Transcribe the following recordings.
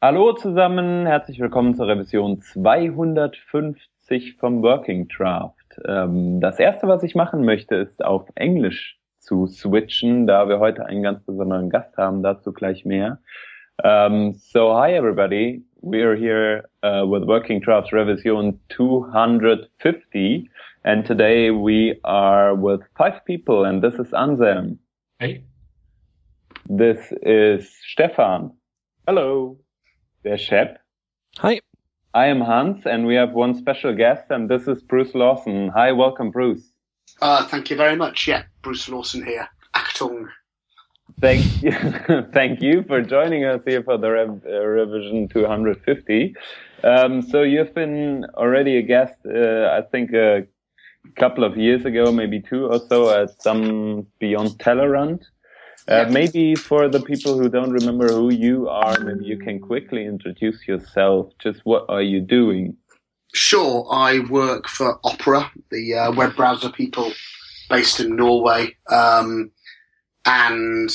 Hallo zusammen, herzlich willkommen zur Revision 250 vom Working Draft. Ähm, das erste, was ich machen möchte, ist auf Englisch zu switchen, da wir heute einen ganz besonderen Gast haben, dazu gleich mehr. Um, so hi everybody, we are here uh, with Working Draft Revision 250 and today we are with five people and this is Anselm. Hey. This is Stefan. Hello. There's Schepp. Hi. I am Hans, and we have one special guest, and this is Bruce Lawson. Hi, welcome, Bruce. Uh, thank you very much. Yeah, Bruce Lawson here. Achtung. Thank you, thank you for joining us here for the Rev- uh, revision 250. Um, so you've been already a guest, uh, I think, a couple of years ago, maybe two or so, at some Beyond Tellerrand. Uh, maybe for the people who don't remember who you are, maybe you can quickly introduce yourself. Just what are you doing? Sure, I work for Opera, the uh, web browser people based in Norway. Um, and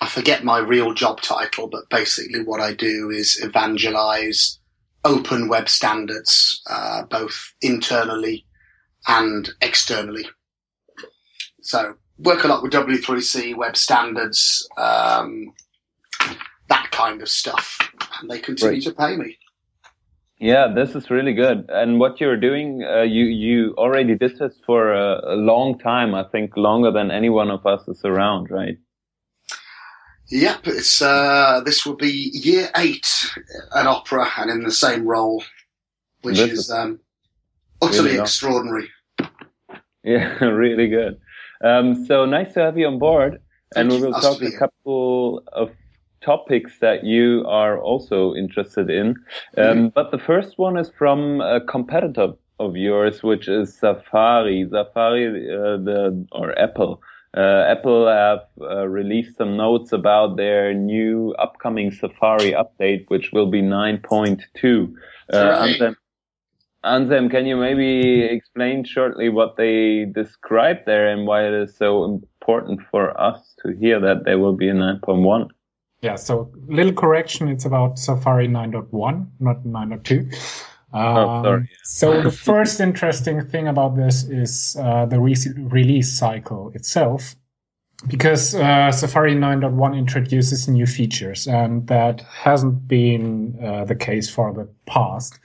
I forget my real job title, but basically what I do is evangelize open web standards, uh, both internally and externally. So work a lot with W3C, web standards, um, that kind of stuff, and they continue Right. to pay me. Yeah, this is really good. And what you're doing, uh, you you already did this for a, a long time. I think longer than any one of us is around, right? Yep, it's uh, this will be year eight at Opera and in the same role, which This is is um, utterly really extraordinary. Yeah, really good. Um, so nice to have you on board, and we will talk a couple of topics that you are also interested in. Um, Mm-hmm. But the first one is from a competitor of yours, which is Safari. Safari, uh, the or Apple. Uh, Apple have uh, released some notes about their new upcoming Safari update, which will be 9.2. Uh, Right. Anselm, can you maybe explain shortly what they describe there and why it is so important for us to hear that there will be a 9.1? Yeah, so little correction. It's about Safari 9.1, not 9.2. Um, sorry. So the first interesting thing about this is uh, the re- release cycle itself, because uh, Safari 9.1 introduces new features, and that hasn't been uh, the case for the past.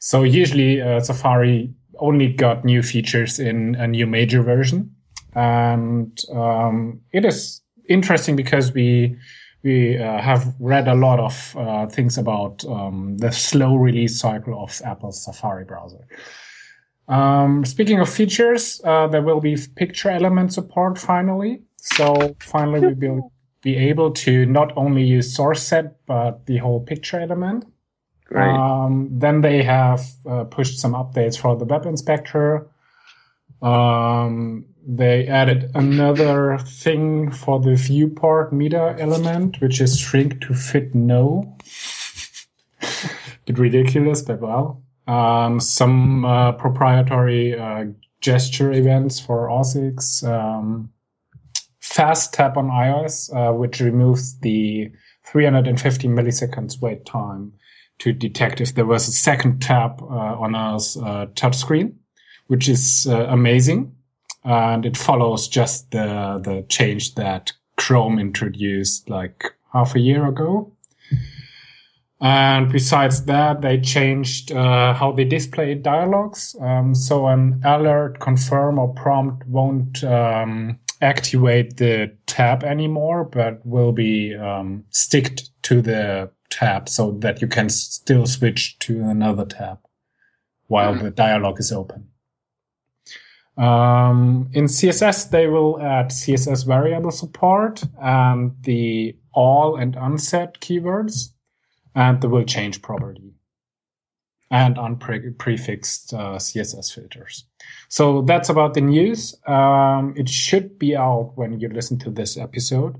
So usually uh, Safari only got new features in a new major version, and um, it is interesting because we we uh, have read a lot of uh, things about um, the slow release cycle of Apple's Safari browser. Um, speaking of features, uh, there will be picture element support finally. So finally, we will be able to not only use source set but the whole picture element. Great. Um, then they have uh, pushed some updates for the web inspector. Um, they added another thing for the viewport meta element, which is shrink to fit no. Bit ridiculous, but well. Um, some uh, proprietary uh, gesture events for OS Um, fast tap on iOS, uh, which removes the 350 milliseconds wait time to detect if there was a second tap uh, on a uh, touchscreen, which is uh, amazing. And it follows just the, the change that Chrome introduced like half a year ago. And besides that, they changed uh, how they display dialogues. Um, so an alert, confirm, or prompt won't um, activate the tab anymore, but will be um, sticked to the tab so that you can still switch to another tab while the dialog is open. Um, in CSS, they will add CSS variable support and the all and unset keywords, and they will change property and unprefixed uh, CSS filters. So that's about the news. Um, it should be out when you listen to this episode.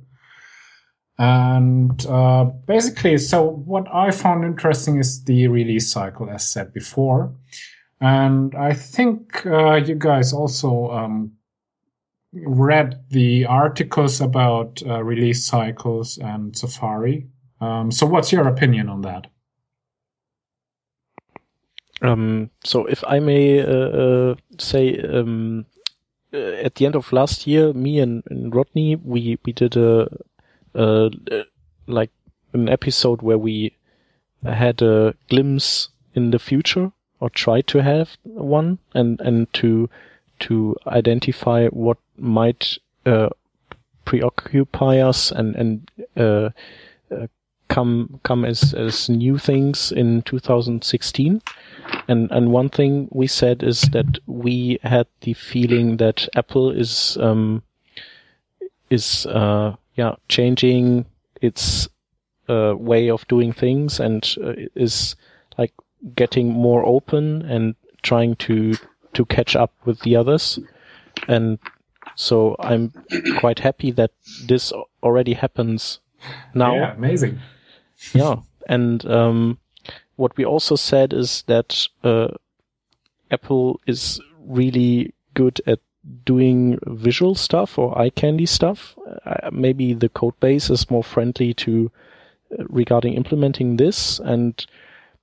And uh, basically, so what I found interesting is the release cycle, as said before. And I think uh, you guys also um, read the articles about uh, release cycles and Safari. Um, so, what's your opinion on that? Um, so, if I may uh, uh, say, um, uh, at the end of last year, me and, and Rodney, we we did a, a like an episode where we had a glimpse in the future or tried to have one and and to to identify what might uh, preoccupy us and and uh, uh, come come as as new things in 2016 and and one thing we said is that we had the feeling that Apple is um is uh yeah changing its uh, way of doing things and uh, is like getting more open and trying to to catch up with the others and so I'm quite happy that this already happens now. Yeah, amazing. yeah, and um, what we also said is that uh, Apple is really good at doing visual stuff or eye candy stuff. Uh, maybe the code base is more friendly to uh, regarding implementing this, and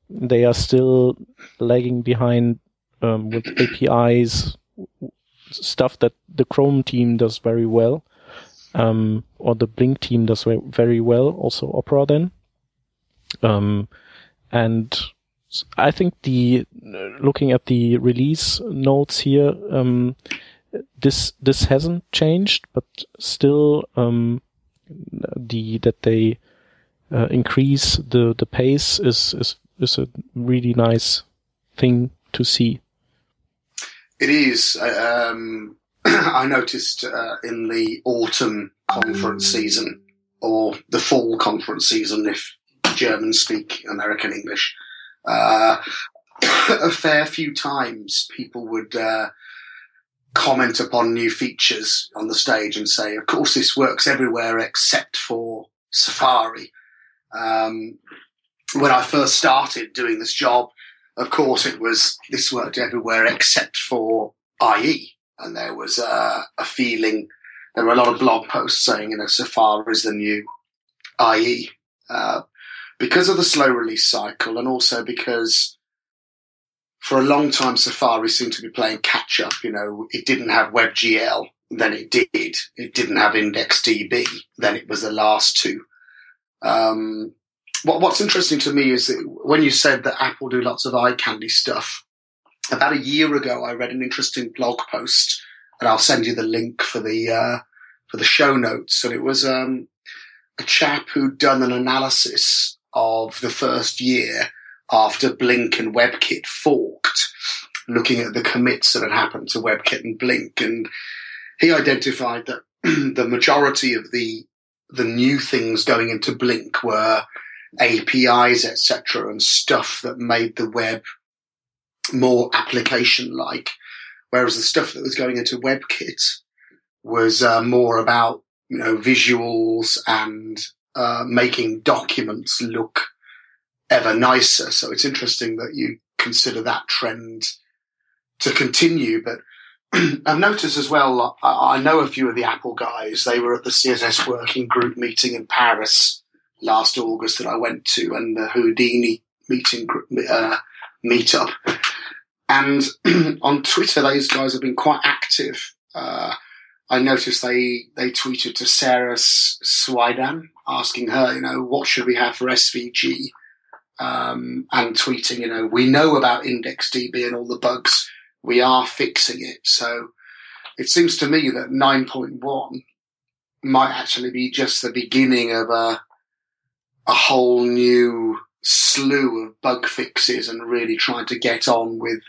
they are still lagging behind um, with APIs stuff that the Chrome team does very well, um, or the Blink team does very well. Also Opera then, um, and I think the looking at the release notes here, um, this this hasn't changed, but still um, the that they uh, increase the the pace is is is a really nice thing to see. It is. Um, I noticed uh, in the autumn conference season, or the fall conference season, if Germans speak American English, uh, a fair few times people would uh, comment upon new features on the stage and say, of course, this works everywhere except for Safari. Um, when I first started doing this job, of course, it was this worked everywhere except for IE, and there was a, a feeling. There were a lot of blog posts saying, you know, Safari is the new IE, uh, because of the slow release cycle, and also because for a long time Safari seemed to be playing catch up. You know, it didn't have WebGL, then it did. It didn't have IndexedDB, then it was the last two. Um, what, what's interesting to me is that when you said that Apple do lots of eye candy stuff, about a year ago, I read an interesting blog post, and I'll send you the link for the uh, for the show notes. And it was um, a chap who'd done an analysis of the first year after Blink and WebKit forked, looking at the commits that had happened to WebKit and Blink, and he identified that the majority of the the new things going into Blink were APIs, etc., and stuff that made the web more application like. Whereas the stuff that was going into WebKit was uh, more about, you know, visuals and uh, making documents look ever nicer. So it's interesting that you consider that trend to continue. But I've noticed as well, I know a few of the Apple guys, they were at the CSS working group meeting in Paris last August that I went to and the Houdini meeting uh, meetup. And on Twitter, those guys have been quite active. Uh, I noticed they they tweeted to Sara Soueidan asking her, you know, what should we have for SVG? Um, and tweeting, you know, we know about IndexedDB and all the bugs. We are fixing it. So it seems to me that 9.1 might actually be just the beginning of a a whole new slew of bug fixes and really trying to get on with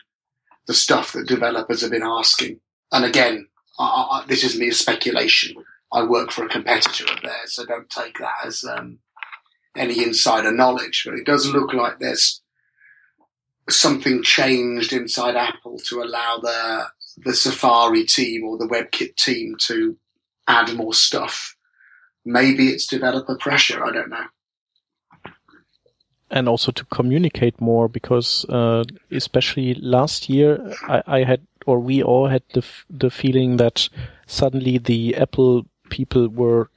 the stuff that developers have been asking. And again, I, I, this is mere speculation. I work for a competitor of theirs, so don't take that as um, any insider knowledge. But it does look like there's something changed inside Apple to allow the the Safari team or the WebKit team to add more stuff. Maybe it's developer pressure. I don't know and also to communicate more because uh, especially last year I, I, had or we all had the the feeling that suddenly the Apple people were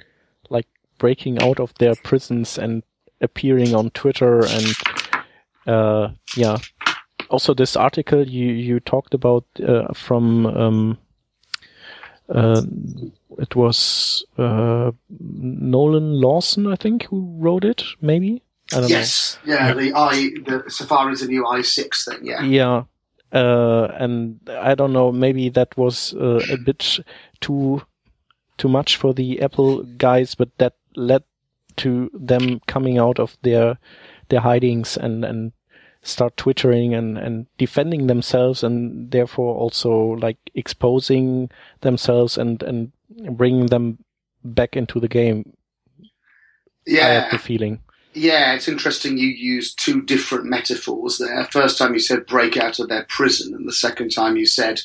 like breaking out of their prisons and appearing on Twitter and uh, yeah. Also, this article you you talked about uh, from um, uh, it was uh, Nolan Lawson, I think, who wrote it. Maybe I don't yes, know. yeah, the i the Safari's a new IE6 thing. Yeah, Yeah. Uh, and I don't know, maybe that was uh, a bit too too much for the Apple guys, but that led to them coming out of their their hidings and and start twittering and and defending themselves and therefore also like exposing themselves and and bringing them back into the game. Yeah, I had the feeling. Yeah, it's interesting you used two different metaphors there. First time you said break out of their prison, and the second time you said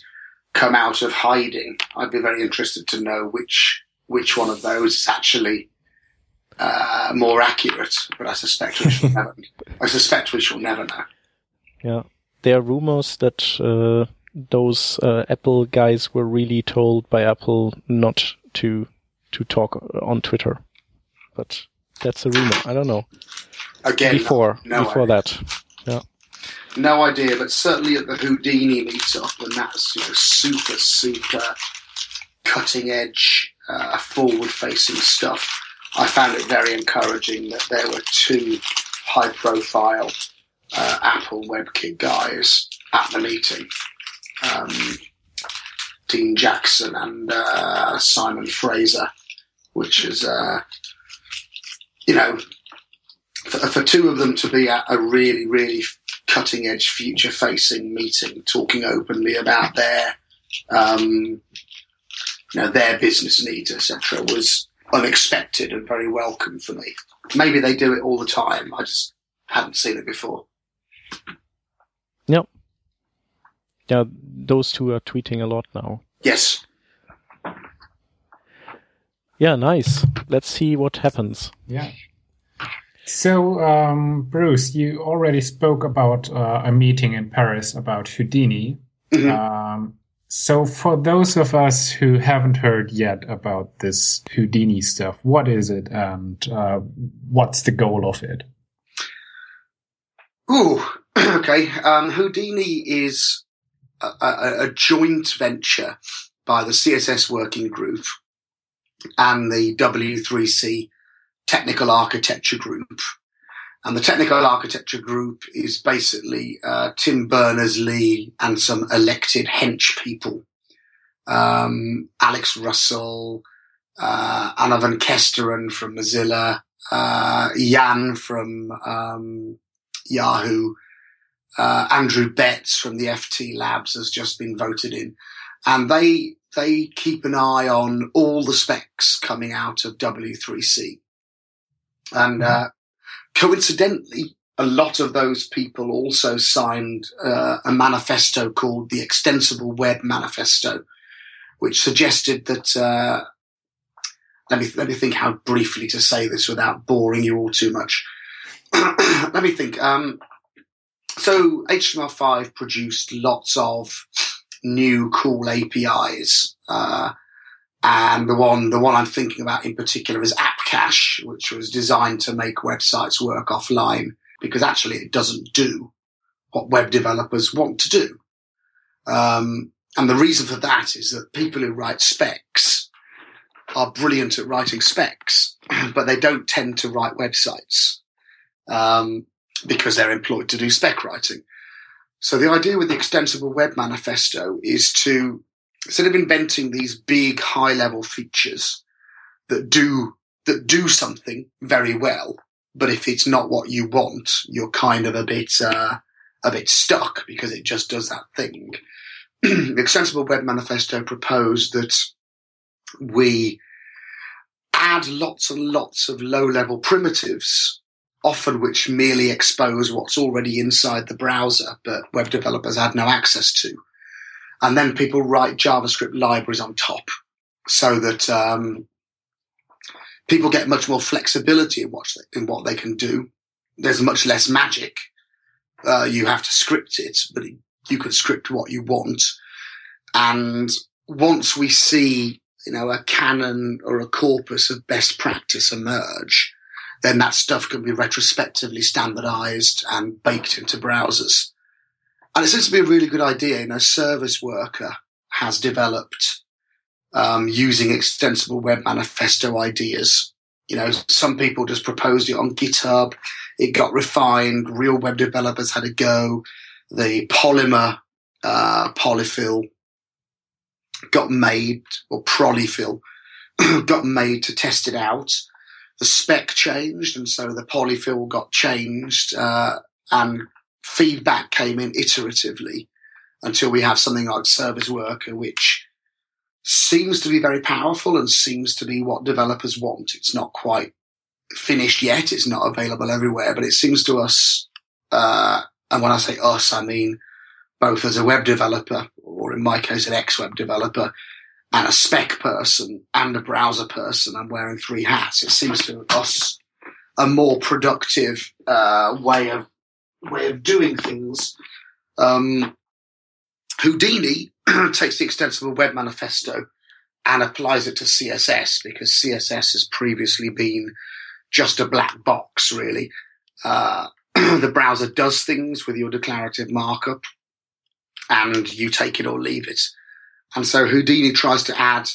come out of hiding. I'd be very interested to know which which one of those is actually uh, more accurate. But I suspect we shall never. I suspect we shall never know. Yeah, there are rumors that uh, those uh, Apple guys were really told by Apple not to to talk on Twitter, but that's a rumor. I don't know. Again, before no before idea. that, no idea, but certainly at the Houdini meetup, and that's you know super super cutting edge, uh, forward facing stuff. I found it very encouraging that there were two high profile uh, Apple WebKit guys at the meeting. Um, Dean Jackson and uh, Simon Fraser, which is, uh, you know, for, for two of them to be at a really, really cutting edge, future facing meeting, talking openly about their, um, you know, their business needs, etc., was unexpected and very welcome for me. Maybe they do it all the time. I just hadn't seen it before. Yep. Yeah, those two are tweeting a lot now. Yes. Yeah, nice. Let's see what happens. Yeah. So, um, Bruce, you already spoke about uh, a meeting in Paris about Houdini. Mhm. Um, so, for those of us who haven't heard yet about this Houdini stuff, what is it and uh, what's the goal of it? Ooh, okay. Um, Houdini is a, a, a joint venture by the CSS Working Group and the W3C Technical Architecture Group. And the Technical Architecture Group is basically uh, Tim Berners-Lee and some elected hench people. Um, Alex Russell, uh, Anne van Kesteren from Mozilla, uh, Jan from um, Yahoo, uh, Andrew Betts from the FT Labs has just been voted in, and they they keep an eye on all the specs coming out of W3C, and uh, coincidentally, a lot of those people also signed uh, a manifesto called the Extensible Web Manifesto, which suggested that. Uh, let me let me think how briefly to say this without boring you all too much. let me think. Um, so HTML5 produced lots of new cool APIs, uh, and the one the one I'm thinking about in particular is AppCache, which was designed to make websites work offline because actually it doesn't do what web developers want to do. Um, and the reason for that is that people who write specs are brilliant at writing specs, but they don't tend to write websites um, because they're employed to do spec writing. So the idea with the extensible web manifesto is to instead of inventing these big high level features that do that do something very well, but if it's not what you want, you're kind of a bit uh, a bit stuck because it just does that thing. the extensible web manifesto proposed that we add lots and lots of low level primitives often which merely expose what's already inside the browser, but web developers had no access to. And then people write JavaScript libraries on top so that um, people get much more flexibility in what, in what they can do. There's much less magic. Uh, you have to script it, but you can script what you want. And once we see, you know, a canon or a corpus of best practice emerge, then that stuff can be retrospectively standardized and baked into browsers. And it seems to be a really good idea. You know, Service Worker has developed um, using extensible web manifesto ideas. You know, some people just proposed it on GitHub. It got refined. Real web developers had a go. The polymer uh, polyfill got made, or polyfill got made to test it out. The spec changed, and so the polyfill got changed, uh, and feedback came in iteratively until we have something like Service Worker, which seems to be very powerful and seems to be what developers want. It's not quite finished yet. It's not available everywhere, but it seems to us, uh, and when I say us, I mean both as a web developer, or in my case, an ex-web developer, and a spec person and a browser person. I'm wearing three hats. It seems to us a more productive uh, way of way of doing things. Um, Houdini takes the extensible web manifesto and applies it to CSS because CSS has previously been just a black box, really. Uh, the browser does things with your declarative markup and you take it or leave it. And so Houdini tries to add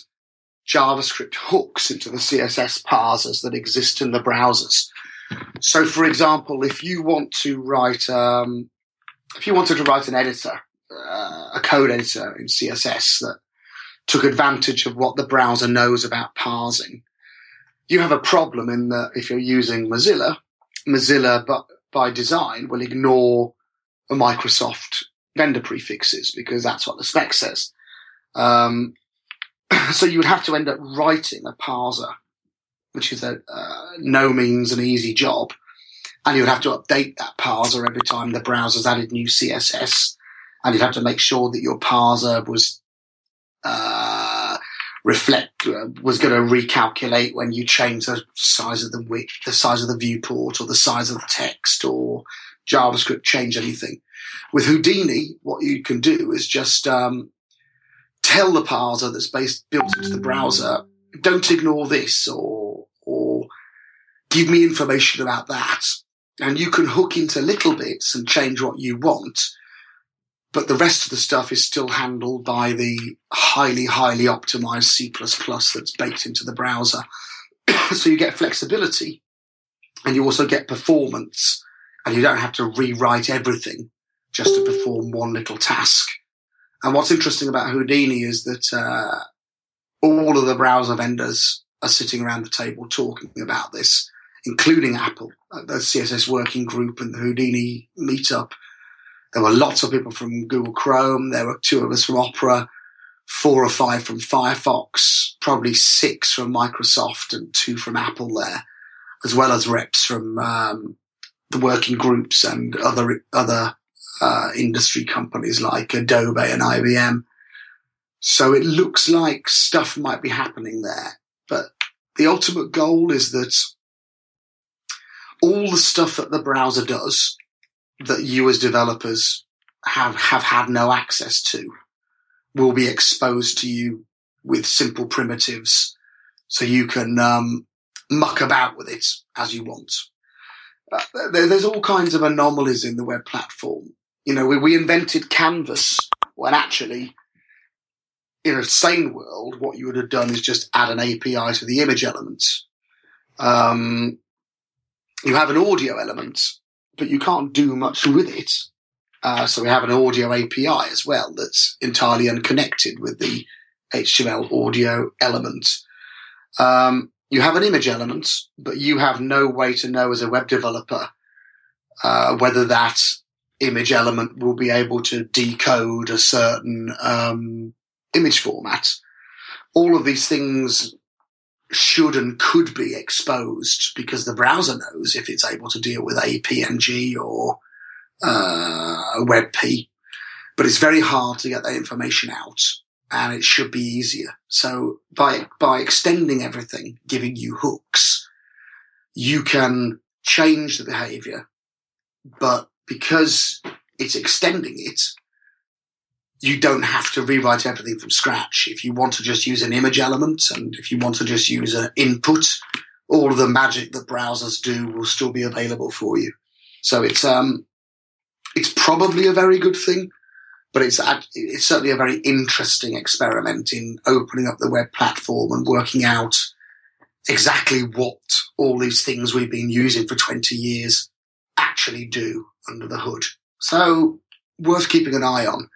JavaScript hooks into the CSS parsers that exist in the browsers. So, for example, if you want to write, um, if you wanted to write an editor, uh, a code editor in CSS that took advantage of what the browser knows about parsing, you have a problem in that if you're using Mozilla, Mozilla, but by design, will ignore Microsoft vendor prefixes because that's what the spec says. Um, so you would have to end up writing a parser, which is a uh, no means an easy job, and you would have to update that parser every time the browser's added new CSS, and you'd have to make sure that your parser was uh, reflect uh, was going to recalculate when you change the size of the width, the size of the viewport, or the size of the text, or JavaScript change anything. With Houdini, what you can do is just um, tell the parser that's based built into the browser, don't ignore this or or give me information about that. And you can hook into little bits and change what you want. But the rest of the stuff is still handled by the highly, highly optimized C++ that's baked into the browser. so you get flexibility and you also get performance and you don't have to rewrite everything just to perform one little task. And what's interesting about Houdini is that uh, all of the browser vendors are sitting around the table talking about this, including Apple, uh, the CSS working group and the Houdini meetup. There were lots of people from Google Chrome. There were two of us from Opera, four or five from Firefox, probably six from Microsoft and two from Apple there, as well as reps from um, the working groups and other other uh, industry companies like Adobe and IBM. So it looks like stuff might be happening there. But the ultimate goal is that all the stuff that the browser does that you as developers have, have had no access to will be exposed to you with simple primitives so you can um, muck about with it as you want. Uh, there's all kinds of anomalies in the web platform you know, we, we invented Canvas when actually, in a sane world, what you would have done is just add an API to the image elements. Um, you have an audio element, but you can't do much with it. Uh, so we have an audio API as well that's entirely unconnected with the HTML audio element. Um, you have an image element, but you have no way to know as a web developer uh, whether that image element will be able to decode a certain um, image format. All of these things should and could be exposed because the browser knows if it's able to deal with a PNG or uh, a WebP. But it's very hard to get that information out and it should be easier. So by, by extending everything, giving you hooks, you can change the behavior, but because it's extending it, you don't have to rewrite everything from scratch. If you want to just use an image element and if you want to just use an input all of the magic that browsers do will still be available for you. So it's um, it's probably a very good thing, but it's it's certainly a very interesting experiment in opening up the web platform and working out exactly what all these things we've been using for 20 years actually do under the hood. So worth keeping an eye on,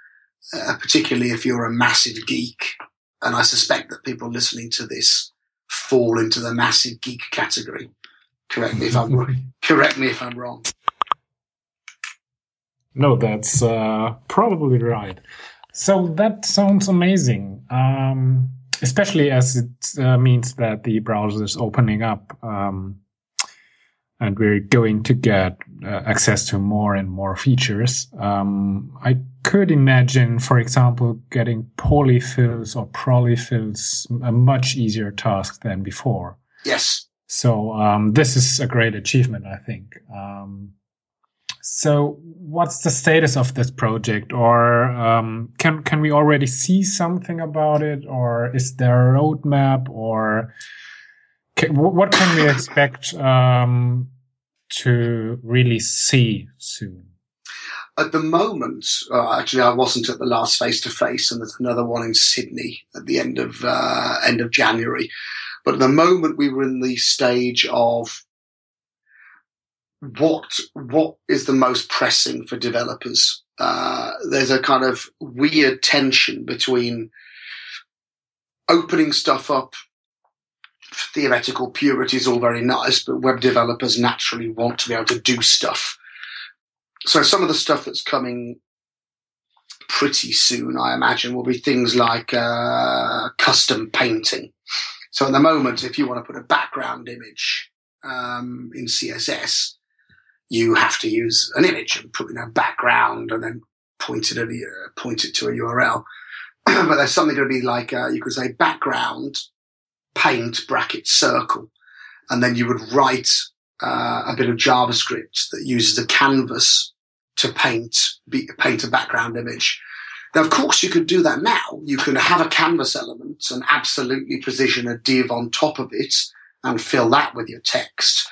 uh, particularly if you're a massive geek. And I suspect that people listening to this fall into the massive geek category. Correct me if I'm correct me if I'm wrong. No, that's uh, probably right. So that sounds amazing, um, especially as it uh, means that the browser is opening up, um, and we're going to get uh, access to more and more features. Um, I could imagine, for example, getting polyfills or polyfills a much easier task than before. Yes. So um, this is a great achievement, I think. Um, so, what's the status of this project, or um, can can we already see something about it, or is there a roadmap, or what can we expect um, to really see soon? At the moment, uh, actually, I wasn't at the last face to face, and there's another one in Sydney at the end of uh, end of January. But at the moment, we were in the stage of what what is the most pressing for developers. Uh, there's a kind of weird tension between opening stuff up. Theoretical purity is all very nice, but web developers naturally want to be able to do stuff. So some of the stuff that's coming pretty soon, I imagine, will be things like uh, custom painting. So at the moment, if you want to put a background image um, in CSS, you have to use an image and put in a background and then point it, at a, point it to a URL. but there's something going to be like, uh, you could say background, paint, bracket, circle. And then you would write uh, a bit of JavaScript that uses a canvas to paint, be, paint a background image. Now, of course, you could do that now. You can have a canvas element and absolutely position a div on top of it and fill that with your text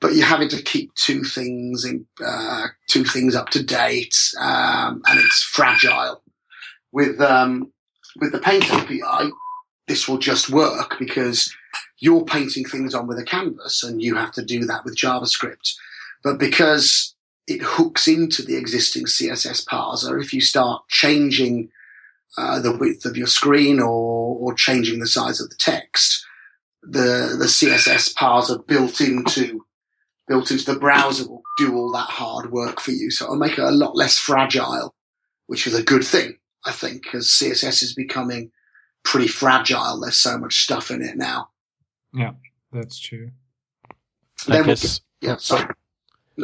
but you're having to keep two things in, uh, two things up to date, um, and it's fragile. With um, with the Paint API, this will just work because you're painting things on with a canvas, and you have to do that with JavaScript. But because it hooks into the existing CSS parser, if you start changing uh, the width of your screen or, or changing the size of the text, the the CSS parser built into built into the browser will do all that hard work for you. So it'll make it a lot less fragile, which is a good thing, I think, because CSS is becoming pretty fragile. There's so much stuff in it now. Yeah, that's true. I guess. yeah, sorry.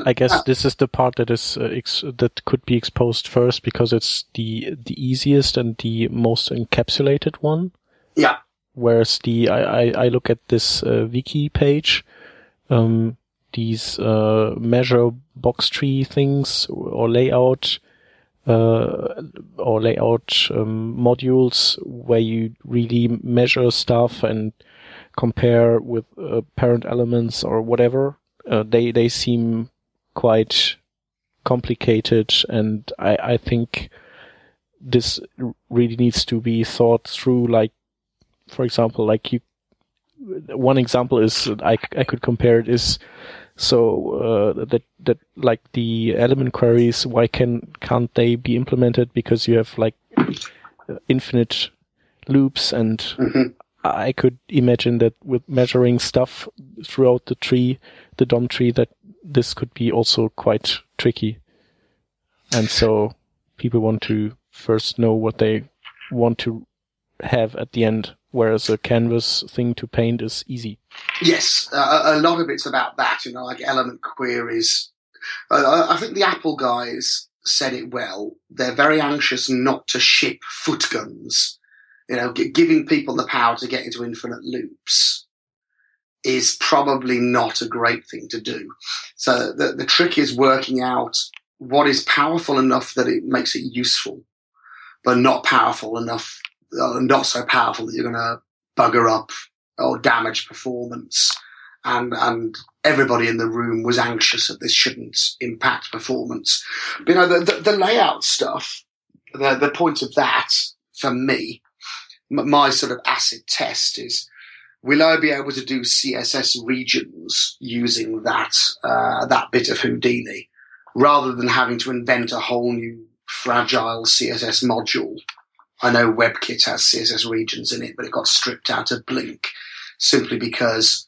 I guess ah. this is the part that is uh, ex- that could be exposed first because it's the the easiest and the most encapsulated one. Yeah. Whereas the I I, I look at this uh, wiki page, um, these uh, measure box tree things or layout uh, or layout um, modules where you really measure stuff and compare with uh, parent elements or whatever. Uh, they they seem quite complicated, and I I think this really needs to be thought through. Like, for example, like you. One example is I I could compare it is so uh, that that like the element queries, why can can't they be implemented? Because you have like infinite loops, and mm-hmm. I could imagine that with measuring stuff throughout the tree, the DOM tree, that this could be also quite tricky. And so people want to first know what they want to have at the end whereas a canvas thing to paint is easy. Yes, uh, a lot of it's about that, you know, like element queries. Uh, I think the Apple guys said it well. They're very anxious not to ship foot guns. You know, g- giving people the power to get into infinite loops is probably not a great thing to do. So the, the trick is working out what is powerful enough that it makes it useful, but not powerful enough uh, not so powerful that you're going to bugger up or damage performance. and and everybody in the room was anxious that this shouldn't impact performance. But, you know, the, the, the layout stuff, the the point of that for me, my sort of acid test is. Will I be able to do CSS regions using that uh, that bit of Houdini, rather than having to invent a whole new fragile CSS module I know WebKit has CSS regions in it, but it got stripped out of Blink simply because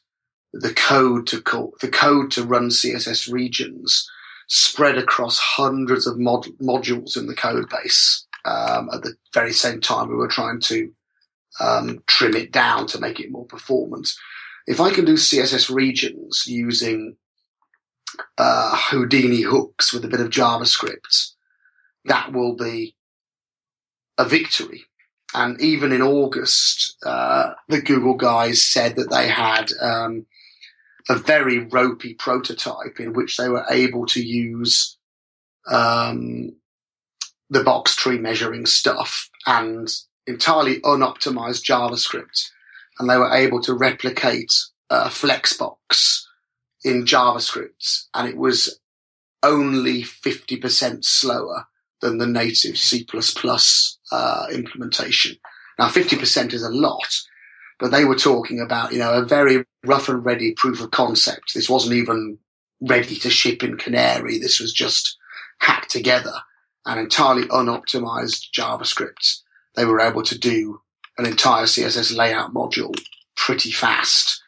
the code to call, the code to run CSS regions spread across hundreds of mod, modules in the code base. Um, at the very same time, we were trying to um, trim it down to make it more performant. If I can do CSS regions using uh, Houdini hooks with a bit of JavaScript, that will be a victory. And even in August, uh, the Google guys said that they had um, a very ropey prototype in which they were able to use um, the box tree measuring stuff and entirely unoptimized JavaScript. And they were able to replicate uh, Flexbox in JavaScript. And it was only 50% slower than the native C++ uh, implementation. Now, 50% is a lot, but they were talking about, you know, a very rough and ready proof of concept. This wasn't even ready to ship in Canary. This was just hacked together and entirely unoptimized JavaScript. They were able to do an entire CSS layout module pretty fast.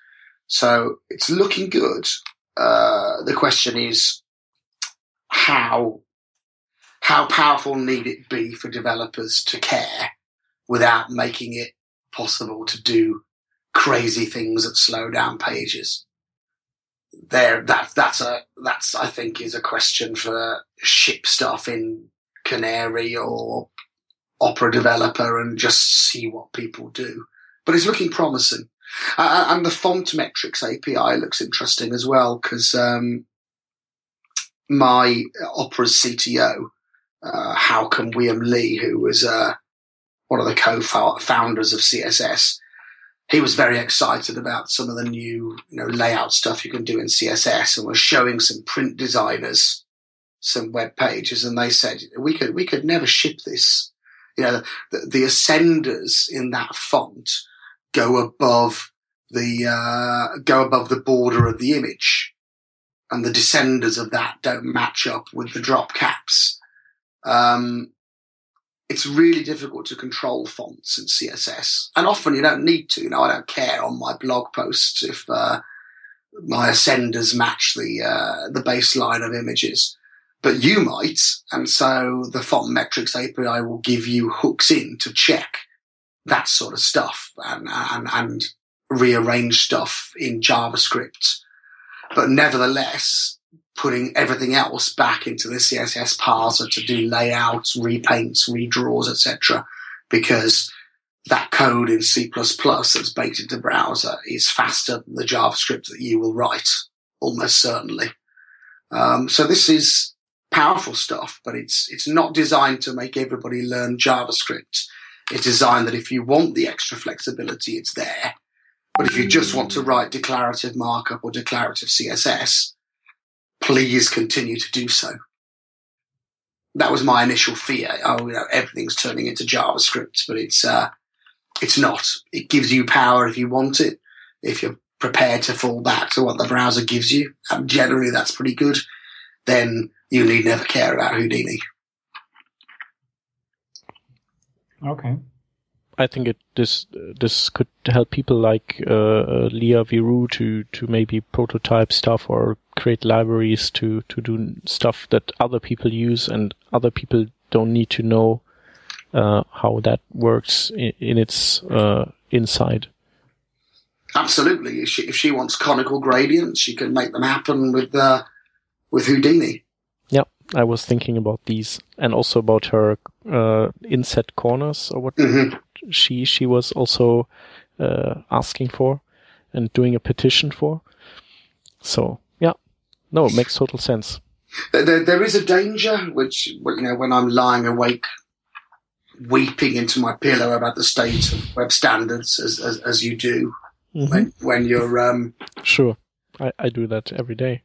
So it's looking good. Uh, the question is how how powerful need it be for developers to care without making it possible to do crazy things that slow down pages? There, that, that's a, that's, I think is a question for ship stuff in Canary or Opera developer and just see what people do. But it's looking promising. Uh, and the font metrics API looks interesting as well because um, my Opera's CTO uh, Håkon Wium Lie, who was uh, one of the co-founders of CSS. He was very excited about some of the new, you know, layout stuff you can do in CSS, and was showing some print designers some web pages, and they said we could we could never ship this. You know, the, the ascenders in that font go above the uh, go above the border of the image, and the descenders of that don't match up with the drop caps. Um, it's really difficult to control fonts in CSS, and often you don't need to. You know, I don't care on my blog posts if uh, my ascenders match the uh, the baseline of images, but you might, and so the font metrics API will give you hooks in to check that sort of stuff and and, and rearrange stuff in JavaScript. But nevertheless, putting everything else back into the CSS parser to do layouts, repaints, redraws, etc. Because that code in C++ that's baked into browser is faster than the JavaScript that you will write, almost certainly. Um, so this is powerful stuff, but it's it's not designed to make everybody learn JavaScript. It's designed that if you want the extra flexibility, it's there. But if you just want to write declarative markup or declarative CSS, please continue to do so. That was my initial fear. Oh, you know, everything's turning into JavaScript, but it's uh, it's not. It gives you power if you want it. If you're prepared to fall back to what the browser gives you, and generally that's pretty good. Then you need never care about Houdini. Okay. I think it this this could help people like uh, uh, Lea Verou to to maybe prototype stuff or create libraries to to do stuff that other people use and other people don't need to know uh, how that works in, in its uh, inside. Absolutely. If she, if she wants conical gradients, she can make them happen with uh, with Houdini. I was thinking about these and also about her uh, inset corners or what. Mm-hmm she she was also uh, asking for and doing a petition for. So yeah, no, it makes total sense. There, there is a danger, which you know, when I'm lying awake, weeping into my pillow about the state of web standards, as as, as you do mm-hmm. when when you're um, sure I, I do that every day.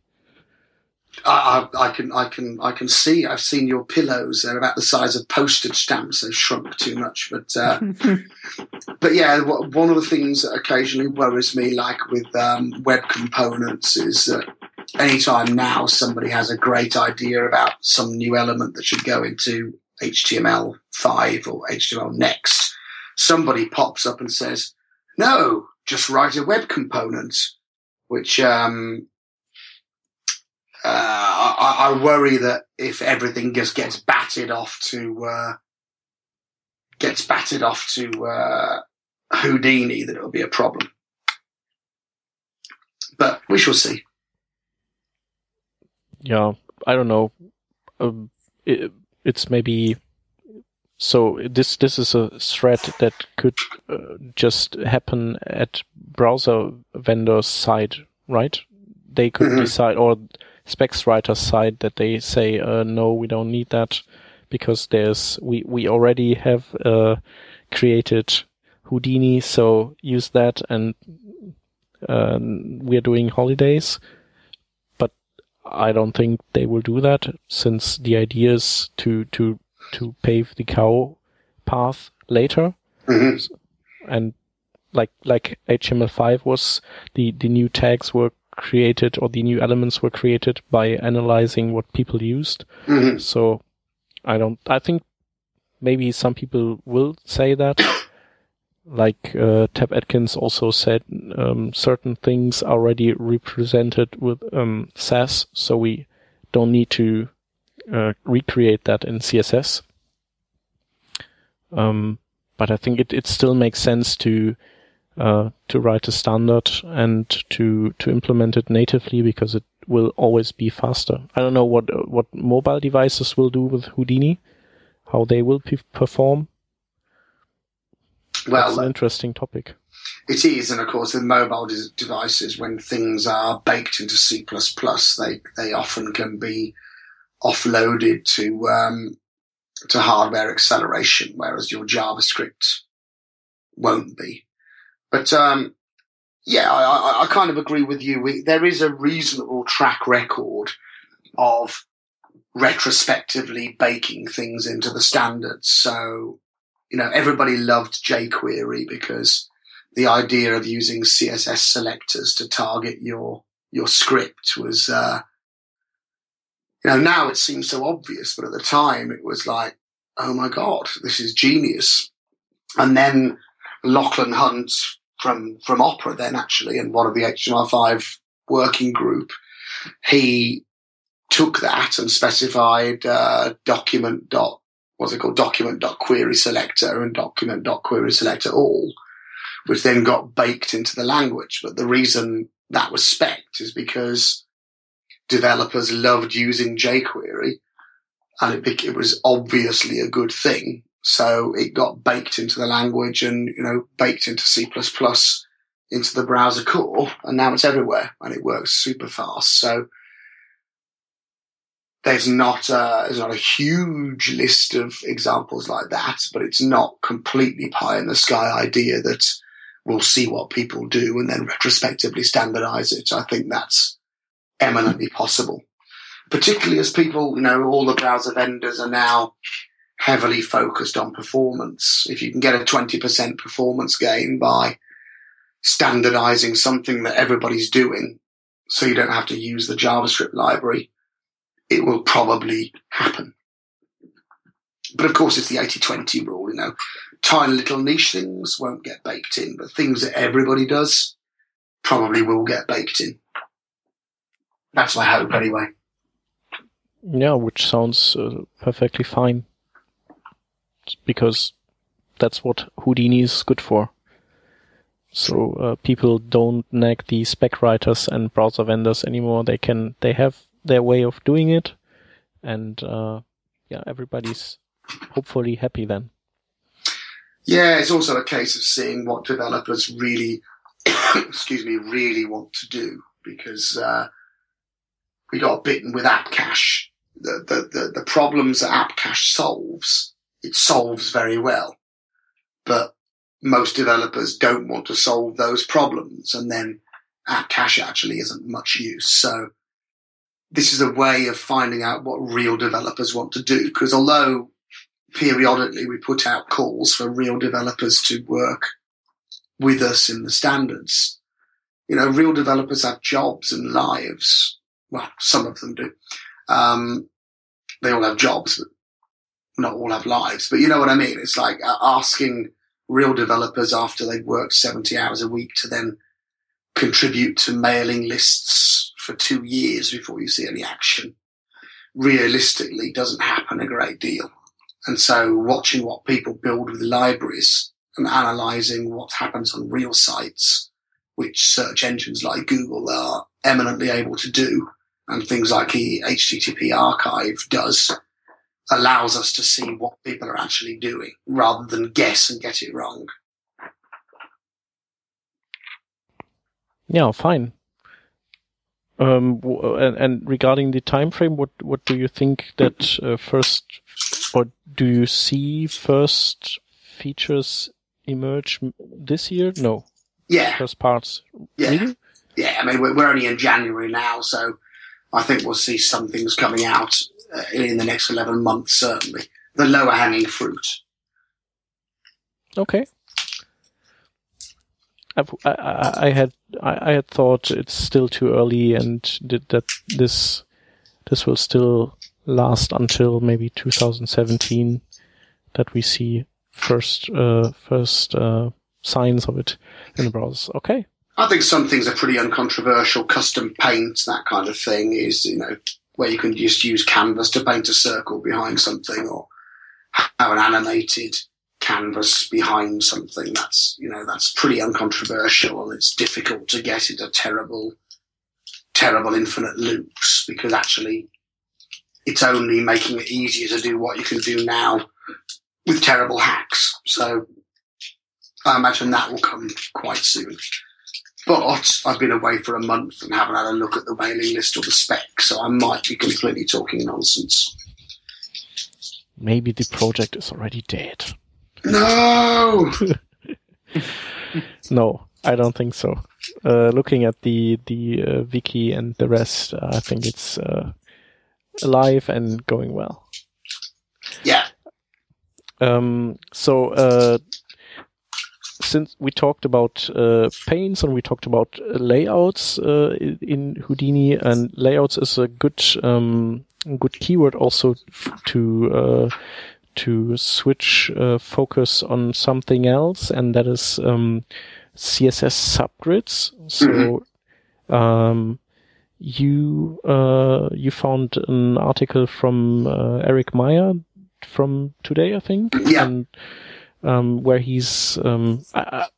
I, I, I can, I can, I can see. I've seen your pillows. They're about the size of postage stamps. They've shrunk too much, but uh, but yeah, one of the things that occasionally worries me, like with um, web components, is that anytime now somebody has a great idea about some new element that should go into HTML5 or HTML next, somebody pops up and says, "No, just write a web component," which um, uh, I, I, worry that if everything just gets batted off to uh, gets batted off to uh, Houdini, that it'll be a problem. But we shall see. Yeah, I don't know. Um, it, it's maybe so. This this is a threat that could uh, just happen at browser vendors' side, right? They could mm-hmm. decide, or specs writers' side that they say, uh, no, we don't need that because there's, we, we already have, uh, created Houdini, so use that and, uh, we're doing holidays. But I don't think they will do that since the idea is to, to, to pave the cow path later. Mm-hmm. And like, like HTML5 was the, the new tags were created or the new elements were created by analyzing what people used. Mm-hmm. So I don't, I think maybe some people will say that. like uh, Tab Atkins also said, um, certain things are already represented with um, Sass, so we don't need to uh, recreate that in CSS. Um, but I think it, it still makes sense to uh, to write a standard and to to implement it natively because it will always be faster. I don't know what what mobile devices will do with Houdini, how they will pe- perform. Well, That's an interesting topic. It is, and of course, with mobile de- devices, when things are baked into C++, they they often can be offloaded to um, to hardware acceleration, whereas your JavaScript won't be. But um, yeah, I, I, kind of agree with you. We, there is a reasonable track record of retrospectively baking things into the standards. So, you know, everybody loved jQuery because the idea of using CSS selectors to target your your script was, uh, you know, now it seems so obvious, but at the time it was like, oh my god, this is genius. And then Lachlan Hunt from from Opera then actually, and one of the HTML5 working group, he took that and specified uh, document dot what's it called document dot query selector and document dot query selector all, which then got baked into the language. But the reason that was specced is because developers loved using jQuery and it, it was obviously a good thing. So it got baked into the language and, you know, baked into C++ into the browser core. And now it's everywhere and it works super fast. So there's not a, there's not a huge list of examples like that, but it's not completely pie in the sky idea that we'll see what people do and then retrospectively standardize it. I think that's eminently possible, particularly as people, you know, all the browser vendors are now heavily focused on performance. If you can get a 20% performance gain by standardizing something that everybody's doing, so you don't have to use the JavaScript library, it will probably happen. But of course, it's the 80-20 rule, you know. Tiny little niche things won't get baked in, but things that everybody does probably will get baked in. That's my hope anyway. Yeah, which sounds uh, perfectly fine because that's what Houdini is good for. So uh, people don't nag the spec writers and browser vendors anymore. They can they have their way of doing it, and uh, yeah, everybody's hopefully happy then. Yeah, it's also a case of seeing what developers really, excuse me, really want to do because uh, we got bitten with app cache. The, the, the, the problems that app cache solves it solves very well. But most developers don't want to solve those problems and then app cache actually isn't much use. So this is a way of finding out what real developers want to do. Because although periodically we put out calls for real developers to work with us in the standards, you know, real developers have jobs and lives. Well, some of them do. Um, they all have jobs, but not all have lives. But you know what I mean? It's like uh, asking real developers after they've worked 70 hours a week to then contribute to mailing lists for two years before you see any action realistically doesn't happen a great deal. And so watching what people build with libraries and analyzing what happens on real sites, which search engines like Google are eminently able to do, and things like the HTTP archive does, allows us to see what people are actually doing rather than guess and get it wrong. Yeah, fine. Um, and, and, regarding the time frame, what what do you think that uh, first, or do you see first features emerge this year? No. Yeah. First parts. Yeah. Really? Yeah. I mean, we're, we're only in January now, so I think we'll see some things coming out uh, in the next 11 months, certainly. The lower hanging fruit. Okay. I've, I, I had I, I had thought it's still too early and that this this will still last until maybe 2017 that we see first uh, first uh, signs of it in the browsers. Okay. I think some things are pretty uncontroversial. Custom paint, that kind of thing, is you know where you can just use canvas to paint a circle behind something, or have an animated canvas behind something. That's you know that's pretty uncontroversial, and it's difficult to get into terrible, terrible infinite loops because actually it's only making it easier to do what you can do now with terrible hacks. So I imagine that will come quite soon. But I've been away for a month and haven't had a look at the mailing list or the spec, so I might be completely talking nonsense. Maybe the project is already dead. No! no, I don't think so. Uh, looking at the the uh, wiki and the rest, uh, I think it's uh, alive and going well. Yeah. Um, so uh, since we talked about uh, paints and we talked about layouts uh, in Houdini, and layouts is a good um, good keyword also to uh, to switch uh, focus on something else, and that is um, CSS subgrids. So. Mm-hmm. Um, you uh, you found an article from uh, Eric Meyer from today, I think. Yeah. And, um, where he's, um, I,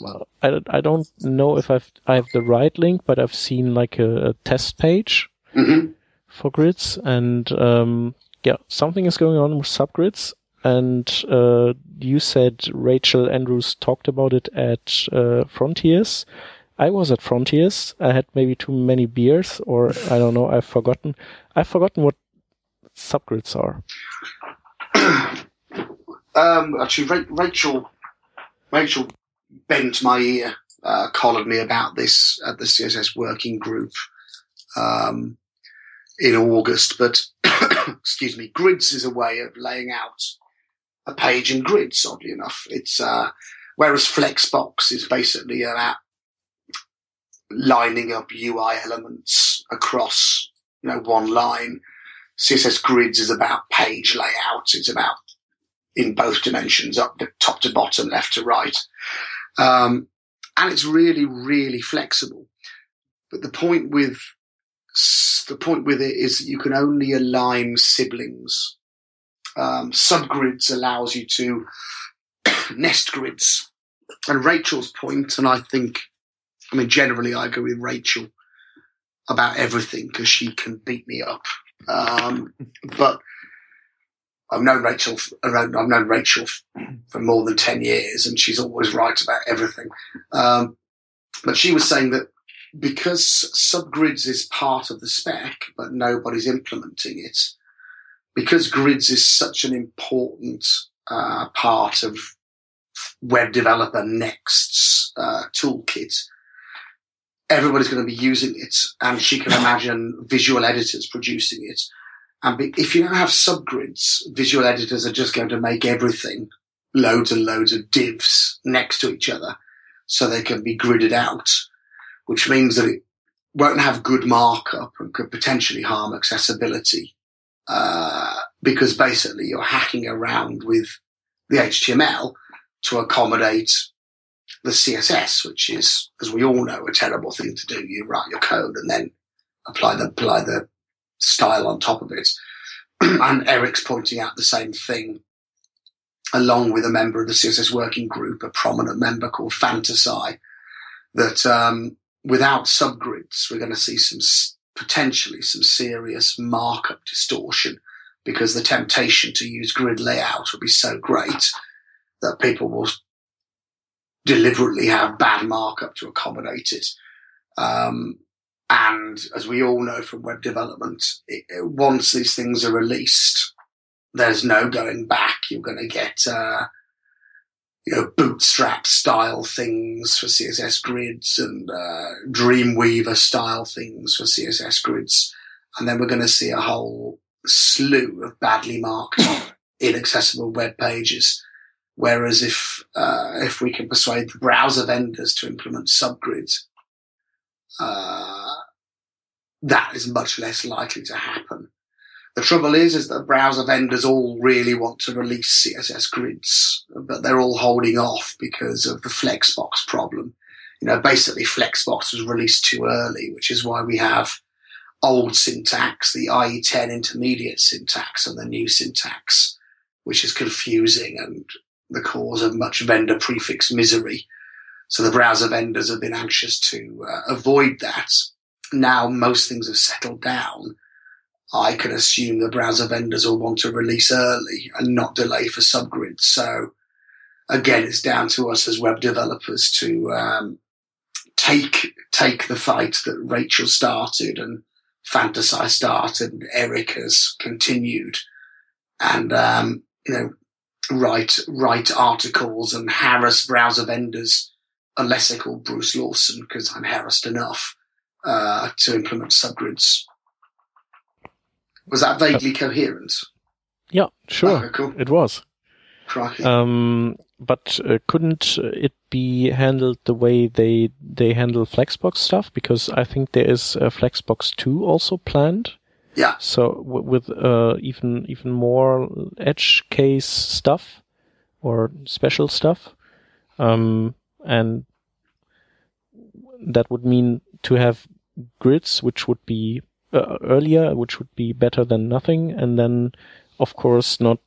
well, I, I don't know if I've, I have the right link, but I've seen like a, a test page mm-hmm. for grids and, um, yeah, something is going on with subgrids. And, uh, you said Rachel Andrews talked about it at, uh, Frontiers. I was at Frontiers. I had maybe too many beers or I don't know. I've forgotten. I've forgotten what subgrids are. um, actually, Rachel, Rachel bent my ear, uh, collared me about this at the CSS working group um, in August. But excuse me, grids is a way of laying out a page in grids. Oddly enough, it's uh, whereas Flexbox is basically about lining up UI elements across you know one line. CSS grids is about page layout. It's about in both dimensions, up the top to bottom, left to right. Um, and it's really, really flexible. But the point with the point with it is that you can only align siblings. Um, subgrids allows you to nest grids. And Rachel's point, and I think, I mean, generally I go with Rachel about everything because she can beat me up um, but I've known Rachel. I've known Rachel for more than ten years, and she's always right about everything. Um, but she was saying that because subgrids is part of the spec, but nobody's implementing it, because grids is such an important uh, part of web developer Next's uh, toolkit, everybody's going to be using it, and she can imagine visual editors producing it. And if you don't have subgrids, visual editors are just going to make everything loads and loads of divs next to each other so they can be gridded out, which means that it won't have good markup and could potentially harm accessibility. Uh, because basically you're hacking around with the HTML to accommodate the CSS, which is, as we all know, a terrible thing to do. You write your code and then apply the, apply the style on top of it. and Eric's pointing out the same thing along with a member of the CSS working group, a prominent member called fantasai, that um, without subgrids, we're going to see some potentially some serious markup distortion because the temptation to use grid layout will be so great that people will deliberately have bad markup to accommodate it. Um, and as we all know from web development, it, once these things are released, there's no going back. You're going to get, uh, you know, bootstrap style things for CSS grids and, uh, Dreamweaver style things for CSS grids. And then we're going to see a whole slew of badly marked, inaccessible web pages. Whereas if, uh, if we can persuade the browser vendors to implement subgrids, uh, that is much less likely to happen. The trouble is, is that browser vendors all really want to release CSS grids, but they're all holding off because of the Flexbox problem. You know, basically Flexbox was released too early, which is why we have old syntax, the IE10 intermediate syntax and the new syntax, which is confusing and the cause of much vendor prefix misery. So the browser vendors have been anxious to uh, avoid that. Now most things have settled down I can assume the browser vendors will want to release early and not delay for subgrids. So again, it's down to us as web developers to um, take take the fight that Rachel started and fantasai started and Eric has continued, and um, you know write write articles and harass browser vendors unless they call Bruce Lawson because I'm harassed enough uh, to implement subgrids. Was that vaguely uh, coherent? Yeah, sure. Oh, cool. It was. Um, but uh, couldn't it be handled the way they they handle Flexbox stuff? Because I think there is a Flexbox two also planned. Yeah. So with uh, even even more edge case stuff or special stuff, um, and that would mean to have grids, which would be uh, earlier, which would be better than nothing, and then, of course, not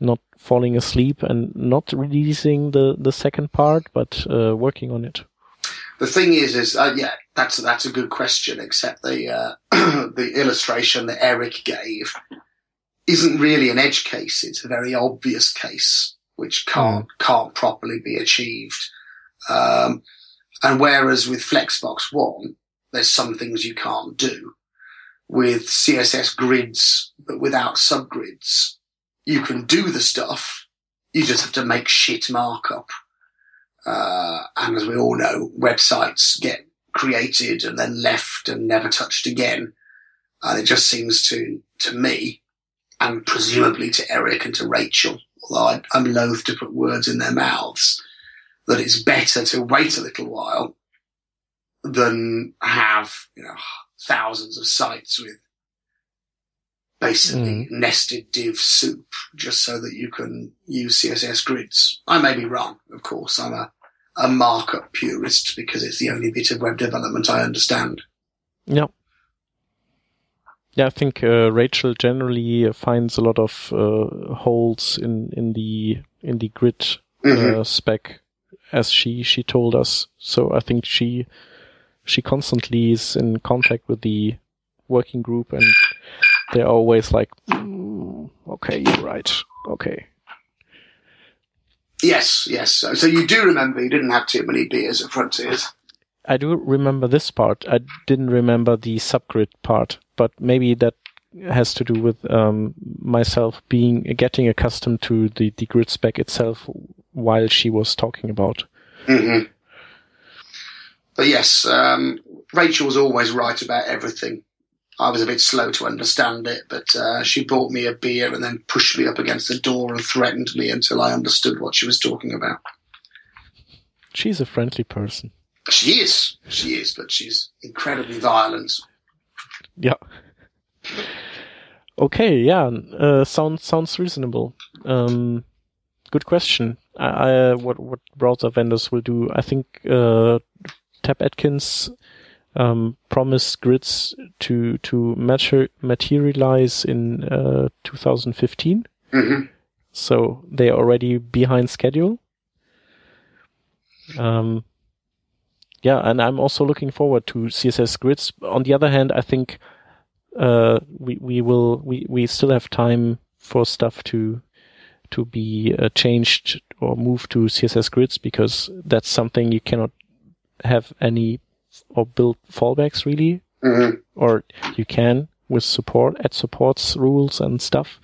not falling asleep and not releasing the the second part, but uh, working on it. The thing is, is uh, yeah, that's that's a good question. Except the uh, the illustration that Eric gave isn't really an edge case; it's a very obvious case which can't mm. can't properly be achieved. Um, and whereas with Flexbox One, there's some things you can't do with CSS grids, but without subgrids. You can do the stuff. You just have to make shit markup. Uh, and as we all know, websites get created and then left and never touched again. And it just seems to, to me, and presumably to Eric and to Rachel, although I, I'm loath to put words in their mouths, that it's better to wait a little while than have, you know, thousands of sites with basically mm. nested div soup just so that you can use CSS grids. I may be wrong, of course. I'm a, a markup purist because it's the only bit of web development I understand. Yeah. Yeah, I think uh, Rachel generally finds a lot of uh, holes in, in the in the grid mm-hmm. uh, spec, as she she told us. So I think she she constantly is in contact with the working group and they're always like, mm, okay, you're right. Okay. Yes, yes. So, so you do remember you didn't have too many beers at Frontiers. I do remember this part. I didn't remember the subgrid part, but maybe that has to do with um, myself being getting accustomed to the, the grid spec itself while she was talking about. Mm-hmm but yes, um, Rachel was always right about everything. I was a bit slow to understand it, but uh, she bought me a beer and then pushed me up against the door and threatened me until I understood what she was talking about. She's a friendly person. She is, she is, but she's incredibly violent. Yeah. Okay, yeah, uh, sounds sounds reasonable. Um, good question. I, I, what what browser vendors will do? I think uh, Tab Atkins um, promised grids to to mater- materialize in uh, 2015. hmm So they're already behind schedule. Um, yeah, and I'm also looking forward to CSS grids. On the other hand, I think uh, we we will we we still have time for stuff to to be uh, changed or moved to CSS grids because that's something you cannot have any or build fallbacks really, hmm or you can with support at supports rules and stuff,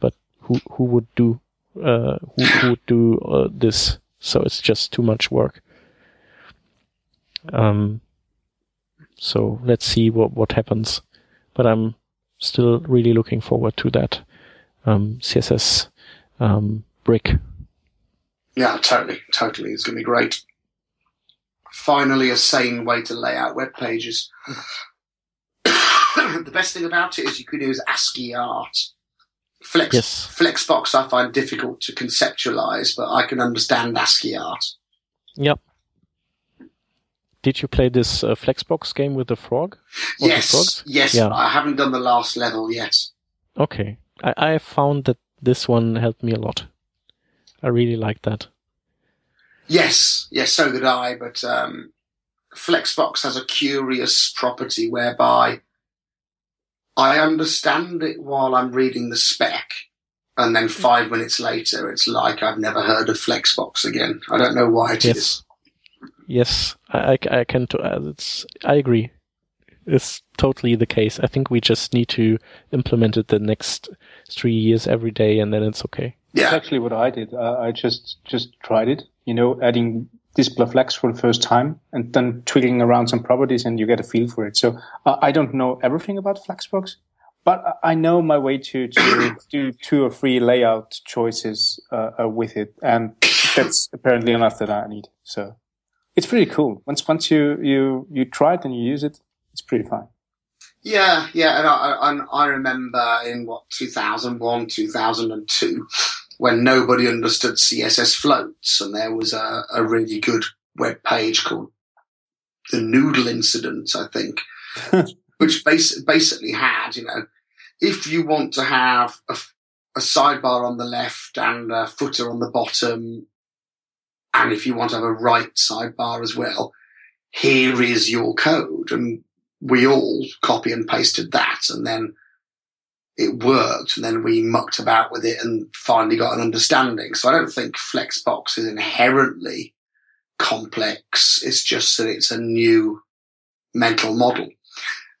but who who would do uh, who, who would do uh, this? So it's just too much work. Um. So let's see what what happens, but I'm still really looking forward to that um, CSS um, brick. Yeah, totally, totally. It's going to be great. Finally, a sane way to lay out web pages. the best thing about it is you could use ASCII art. Flex, Yes. Flexbox I find difficult to conceptualize, but I can understand ASCII art. Yep. Did you play this uh, Flexbox game with the frog? Or the yes, frogs? yes. Yeah. I haven't done the last level yet. Okay. I, I found that this one helped me a lot. I really like that. Yes, yes, so did I. But um, Flexbox has a curious property whereby I understand it while I'm reading the spec, and then five minutes later, it's like I've never heard of Flexbox again. I don't know why it is. Yes. Yes, I, I, I can. T- uh, it's. I agree. It's totally the case. I think we just need to implement it the next three years every day, and then it's okay. Yeah. That's actually what I did. Uh, I just just tried it. You know, adding display flex for the first time, and then twiddling around some properties, and you get a feel for it. So uh, I don't know everything about Flexbox, but I I know my way to to do two or three layout choices uh, uh, with it, and that's apparently enough that I need. So it's pretty cool. Once once you you you try it and you use it, it's pretty fun. Yeah, yeah. And I, and I remember in what 2001, 2002, when nobody understood CSS floats, and there was a, a really good web page called the Noodle Incident, I think, which bas- basically had, you know, if you want to have a sidebar on the left and a footer on the bottom, and if you want to have a right sidebar as well, here is your code. And we all copy and pasted that, and then it worked, and then we mucked about with it and finally got an understanding. So I don't think Flexbox is inherently complex. It's just that it's a new mental model.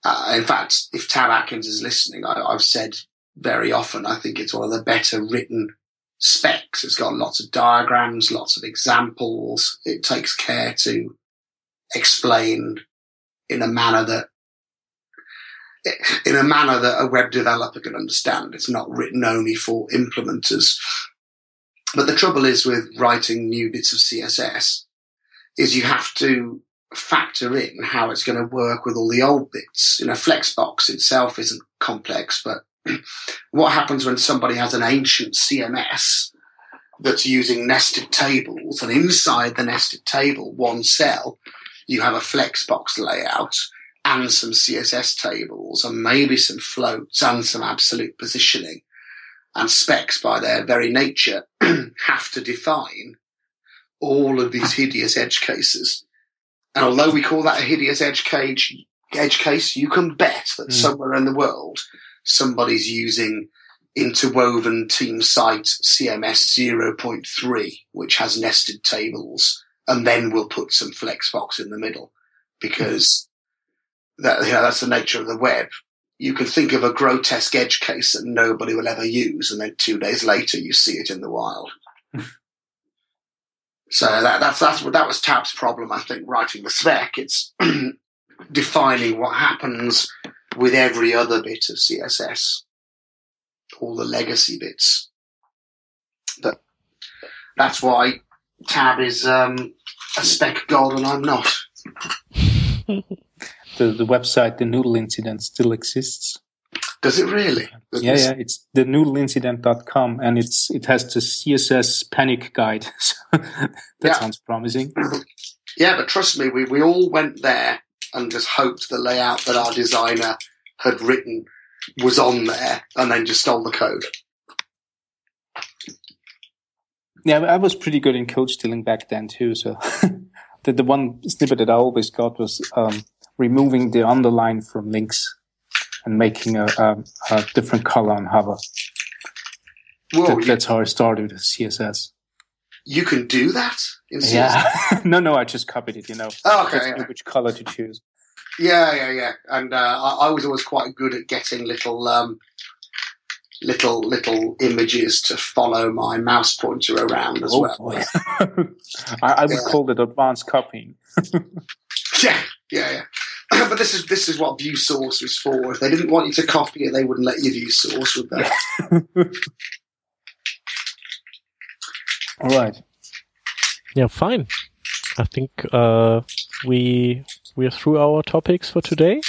Uh, in fact, if Tab Atkins is listening, I, I've said very often, I think it's one of the better written specs. It's got lots of diagrams, lots of examples. It takes care to explain in a manner that in a manner that a web developer can understand. It's not written only for implementers. But the trouble is with writing new bits of CSS is you have to factor in how it's going to work with all the old bits. You know, Flexbox itself isn't complex, but what happens when somebody has an ancient CMS that's using nested tables and inside the nested table, one cell, you have a Flexbox layout and some CSS tables and maybe some floats and some absolute positioning and specs by their very nature have to define all of these hideous edge cases. And although we call that a hideous edge cage, edge case, you can bet that Mm. somewhere in the world, somebody's using interwoven team site CMS 0.3, which has nested tables, and then we'll put some flexbox in the middle because that, you know, that's the nature of the web. You can think of a grotesque edge case that nobody will ever use, and then two days later you see it in the wild. so that, that's that's what that was Tab's problem. I think writing the spec. It's defining what happens with every other bit of CSS, all the legacy bits. But that's why Tab is um, a spec god and I'm not. The the website, the Noodle Incident, still exists. Does it really? Yeah, yeah. It's the noodleincident.com and it's it has the CSS panic guide. That Yeah. sounds promising. Yeah, but trust me, we, we all went there and just hoped the layout that our designer had written was on there and then just stole the code. Yeah, I was pretty good in code stealing back then too. So the the one snippet that I always got was um, removing the underline from links and making a, a, a different color on hover. Whoa, That, you, that's how I started with CSS. you can do that in CSS? Yeah. no, no, I just copied it. You know, Oh, okay, yeah. which color to choose. Yeah, yeah, yeah. And uh, I, I was always quite good at getting little, um, little, little images to follow my mouse pointer around as well. boy. I, I would Yeah. call it advanced copying. Yeah, yeah, yeah. but this is this is what view source was for. If they didn't want you to copy it, they wouldn't let you view source, would they? All right. Yeah, fine. I think uh, we we are through our topics for today.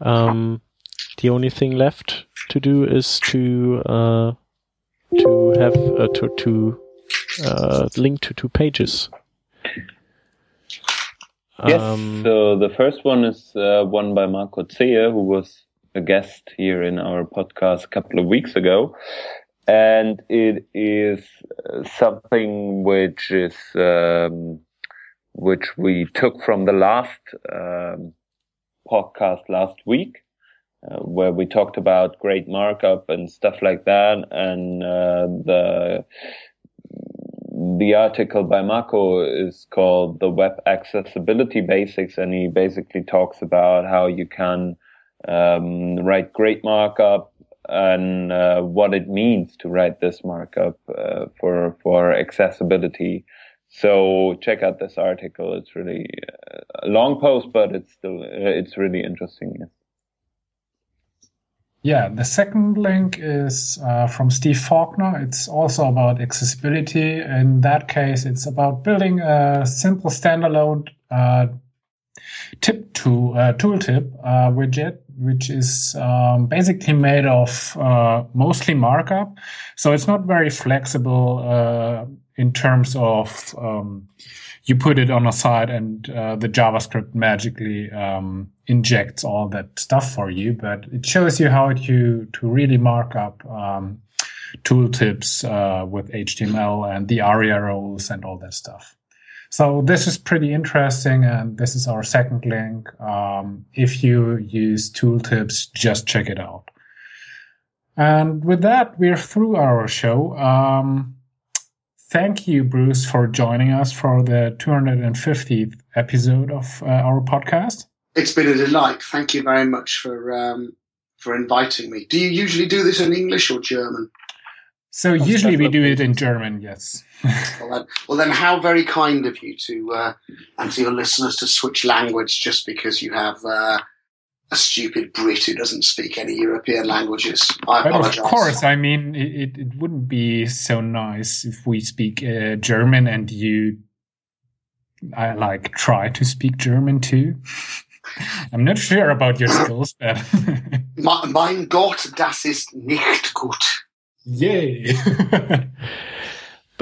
Um, the only thing left to do is to uh, to have uh, to to uh, link to two pages. Yes. Um, so the first one is uh, one by Marco Zehe, who was a guest here in our podcast a couple of weeks ago. And it is uh, something which is, um, which we took from the last, um, podcast last week, uh, where we talked about great markup and stuff like that. And, uh, the, the article by Marco is called the web accessibility basics and he basically talks about how you can um, write great markup and uh, what it means to write this markup uh, for for accessibility so check out this article it's really uh, a long post but it's still uh, it's really interesting. Yeah, the second link is uh, from Steve Faulkner. It's also about accessibility. In that case, it's about building a simple standalone uh, tip to uh, tooltip uh, widget, which is um, basically made of uh, mostly markup. So it's not very flexible uh, in terms of um, you put it on a site and uh, the JavaScript magically um, injects all that stuff for you, but it shows you how to to really mark up um, tooltips uh, with HTML and the ARIA roles and all that stuff. So this is pretty interesting, and this is our second link. Um, if you use tooltips, just check it out. And with that, we're through our show. Um, thank you, Bruce, for joining us for the 250th episode of uh, our podcast. It's been a delight. Thank you very much for um, for inviting me. Do you usually do this in English or German? So usually we do it in German, yes. Well then, well then, how very kind of you to uh, and to your listeners to switch language just because you have uh, a stupid Brit who doesn't speak any European languages. I But of course, I mean, it, it, wouldn't be so nice if we speak uh, German and you, I like, try to speak German too. I'm not sure about your skills, but mein Gott, das ist nicht gut. yay.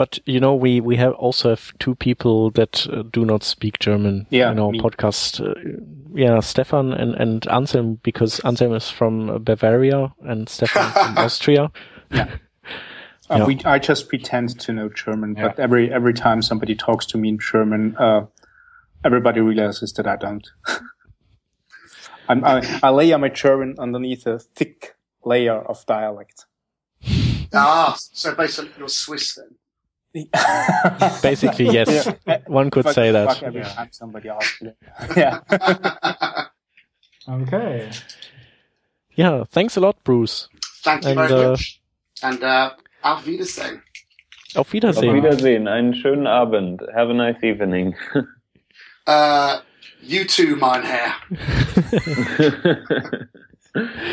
But you know, we we have also have two people that uh, do not speak German Yeah, in our me. podcast. Uh, yeah, Stefan and and Anselm because Anselm is from Bavaria and Stefan from Austria. Uh, Yeah. we, I just pretend to know German, Yeah. but every every time somebody talks to me in German, uh, everybody realizes that I don't. I'm, I, I layer my German underneath a thick layer of dialect. Ah, so basically you're Swiss then. Basically, yes, Yeah. one could Fuck- say that. fuck every Yeah. time somebody asks. Yeah. okay. Yeah, thanks a lot, Bruce. Thank you And, very uh, much. And uh, auf Wiedersehen. Auf Wiedersehen. Auf Wiedersehen. Wiedersehen einen schönen Abend have a nice evening Uh, You too, mein Herr.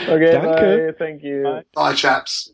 okay, Danke. bye. Thank you. Bye. Bye, chaps.